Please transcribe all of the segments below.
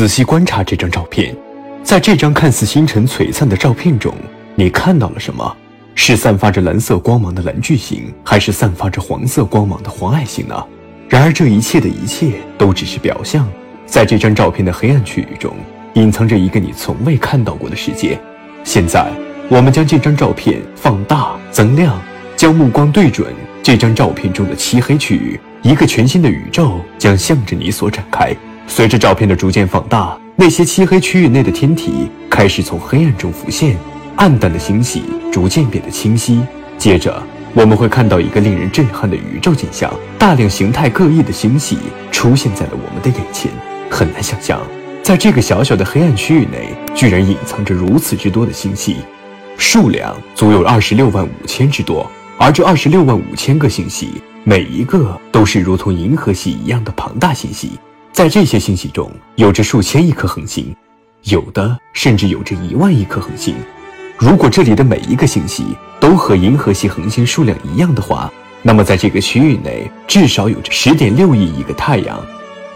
仔细观察这张照片，在这张看似星辰璀璨的照片中，你看到了什么？是散发着蓝色光芒的蓝巨星，还是散发着黄色光芒的黄矮星呢？然而，这一切的一切都只是表象。在这张照片的黑暗区域中，隐藏着一个你从未看到过的世界。现在，我们将这张照片放大、增亮，将目光对准这张照片中的漆黑区域，一个全新的宇宙将向着你所展开。随着照片的逐渐放大，那些漆黑区域内的天体开始从黑暗中浮现，暗淡的星系逐渐变得清晰。接着，我们会看到一个令人震撼的宇宙景象：大量形态各异的星系出现在了我们的眼前。很难想象，在这个小小的黑暗区域内，居然隐藏着如此之多的星系，数量足有二十六万五千之多。而这二十六万五千个星系，每一个都是如同银河系一样的庞大星系。在这些星系中，有着数千亿颗恒星，有的甚至有着一万亿颗恒星。如果这里的每一个星系都和银河系恒星数量一样的话，那么在这个区域内至少有着十点六亿亿个太阳。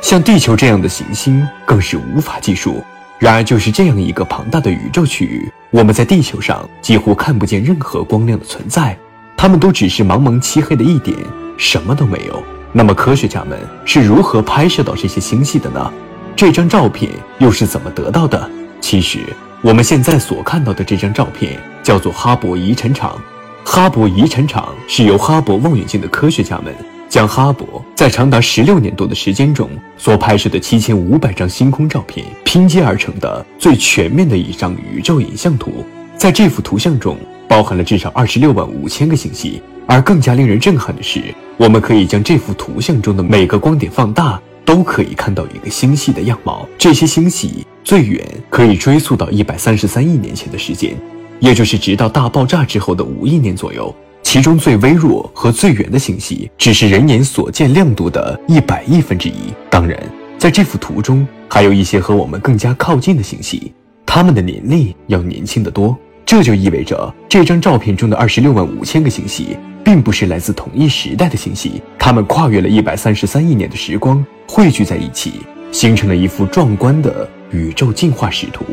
像地球这样的行星更是无法计数。然而，就是这样一个庞大的宇宙区域，我们在地球上几乎看不见任何光亮的存在，它们都只是茫茫漆黑的一点，什么都没有。那么科学家们是如何拍摄到这些星系的呢？这张照片又是怎么得到的？其实我们现在所看到的这张照片叫做哈勃遗产场。哈勃遗产场是由哈勃望远镜的科学家们将哈勃在长达十六年多的时间中所拍摄的七千五百张星空照片拼接而成的最全面的一张宇宙影像图。在这幅图像中，包含了至少二十六万五千个星系。而更加令人震撼的是，我们可以将这幅图像中的每个光点放大，都可以看到一个星系的样貌。这些星系最远可以追溯到一百三十三亿年前的时间，也就是直到大爆炸之后的五亿年左右。其中最微弱和最远的星系，只是人眼所见亮度的一百亿分之一。当然，在这幅图中，还有一些和我们更加靠近的星系，它们的年龄要年轻得多。这就意味着，这张照片中的二十六万五千个星系。并不是来自同一时代的星系，它们跨越了一百三十三亿年的时光，汇聚在一起，形成了一幅壮观的宇宙进化史图。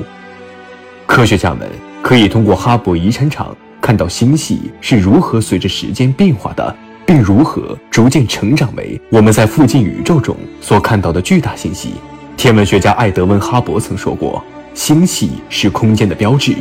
科学家们可以通过哈勃遗产场看到星系是如何随着时间变化的，并如何逐渐成长为我们在附近宇宙中所看到的巨大星系。天文学家艾德温·哈勃曾说过：“星系是空间的标志，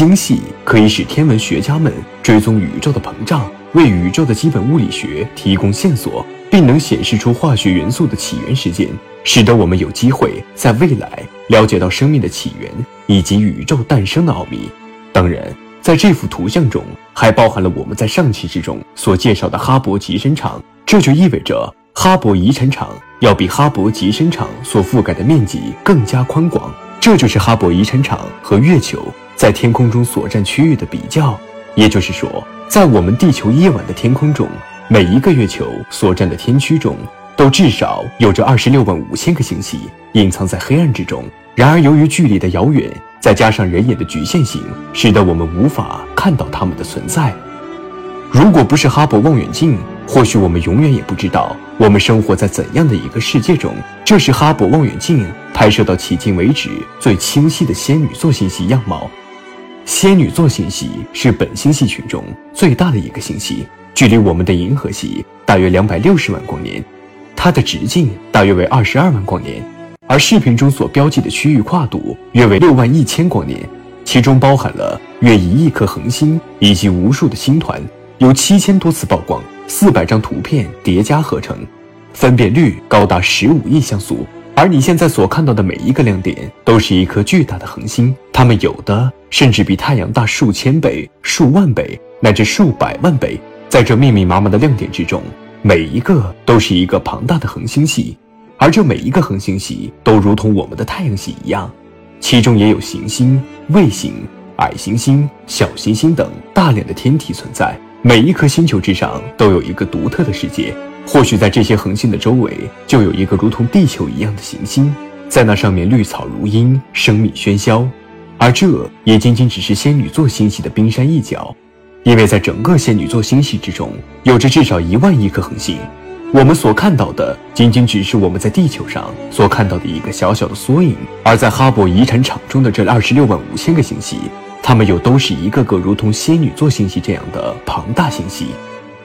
星系可以使天文学家们追踪宇宙的膨胀。”为宇宙的基本物理学提供线索，并能显示出化学元素的起源时间，使得我们有机会在未来了解到生命的起源以及宇宙诞生的奥秘。当然，在这幅图像中还包含了我们在上期之中所介绍的哈勃极深场，这就意味着哈勃遗产场要比哈勃极深场所覆盖的面积更加宽广。这就是哈勃遗产场和月球在天空中所占区域的比较，也就是说。在我们地球夜晚的天空中，每一个月球所占的天区中，都至少有着二十六万五千个星系隐藏在黑暗之中。然而，由于距离的遥远，再加上人眼的局限性，使得我们无法看到它们的存在。如果不是哈勃望远镜，或许我们永远也不知道我们生活在怎样的一个世界中。这是哈勃望远镜拍摄到迄今为止最清晰的仙女座星系样貌。仙女座星系是本星系群中最大的一个星系，距离我们的银河系大约两百六十万光年，它的直径大约为二十二万光年，而视频中所标记的区域跨度约为六万一千光年，其中包含了约一亿颗恒星以及无数的星团，有七千多次曝光，四百张图片叠加合成，分辨率高达十五亿像素。而你现在所看到的每一个亮点，都是一颗巨大的恒星，它们有的甚至比太阳大数千倍、数万倍，乃至数百万倍。在这密密麻麻的亮点之中，每一个都是一个庞大的恒星系，而这每一个恒星系都如同我们的太阳系一样，其中也有行星、卫星、矮行星、小行星等大量的天体存在。每一颗星球之上都有一个独特的世界。或许在这些恒星的周围，就有一个如同地球一样的行星，在那上面绿草如茵，生命喧嚣。而这也仅仅只是仙女座星系的冰山一角，因为在整个仙女座星系之中，有着至少一万亿颗恒星。我们所看到的仅仅只是我们在地球上所看到的一个小小的缩影，而在哈勃遗产场中的这二十六万五千个星系，它们又都是一个个如同仙女座星系这样的庞大星系。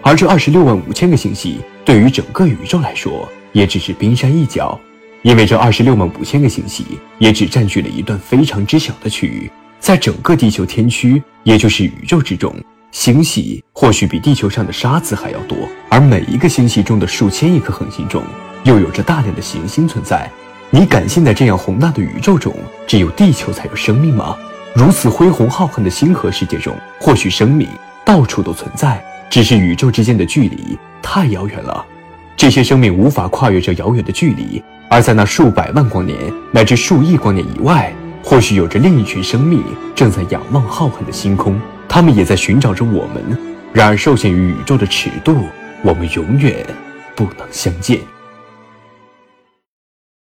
而这二十六万五千个星系对于整个宇宙来说，也只是冰山一角，因为这二十六万五千个星系也只占据了一段非常之小的区域，在整个地球天区，也就是宇宙之中。星系或许比地球上的沙子还要多，而每一个星系中的数千亿颗恒星中，又有着大量的行星存在。你敢信在这样宏大的宇宙中，只有地球才有生命吗？如此恢宏浩瀚的星河世界中，或许生命到处都存在，只是宇宙之间的距离太遥远了，这些生命无法跨越这遥远的距离。而在那数百万光年乃至数亿光年以外，或许有着另一群生命正在仰望浩瀚的星空。他们也在寻找着我们，然而受限于宇宙的尺度，我们永远不能相见。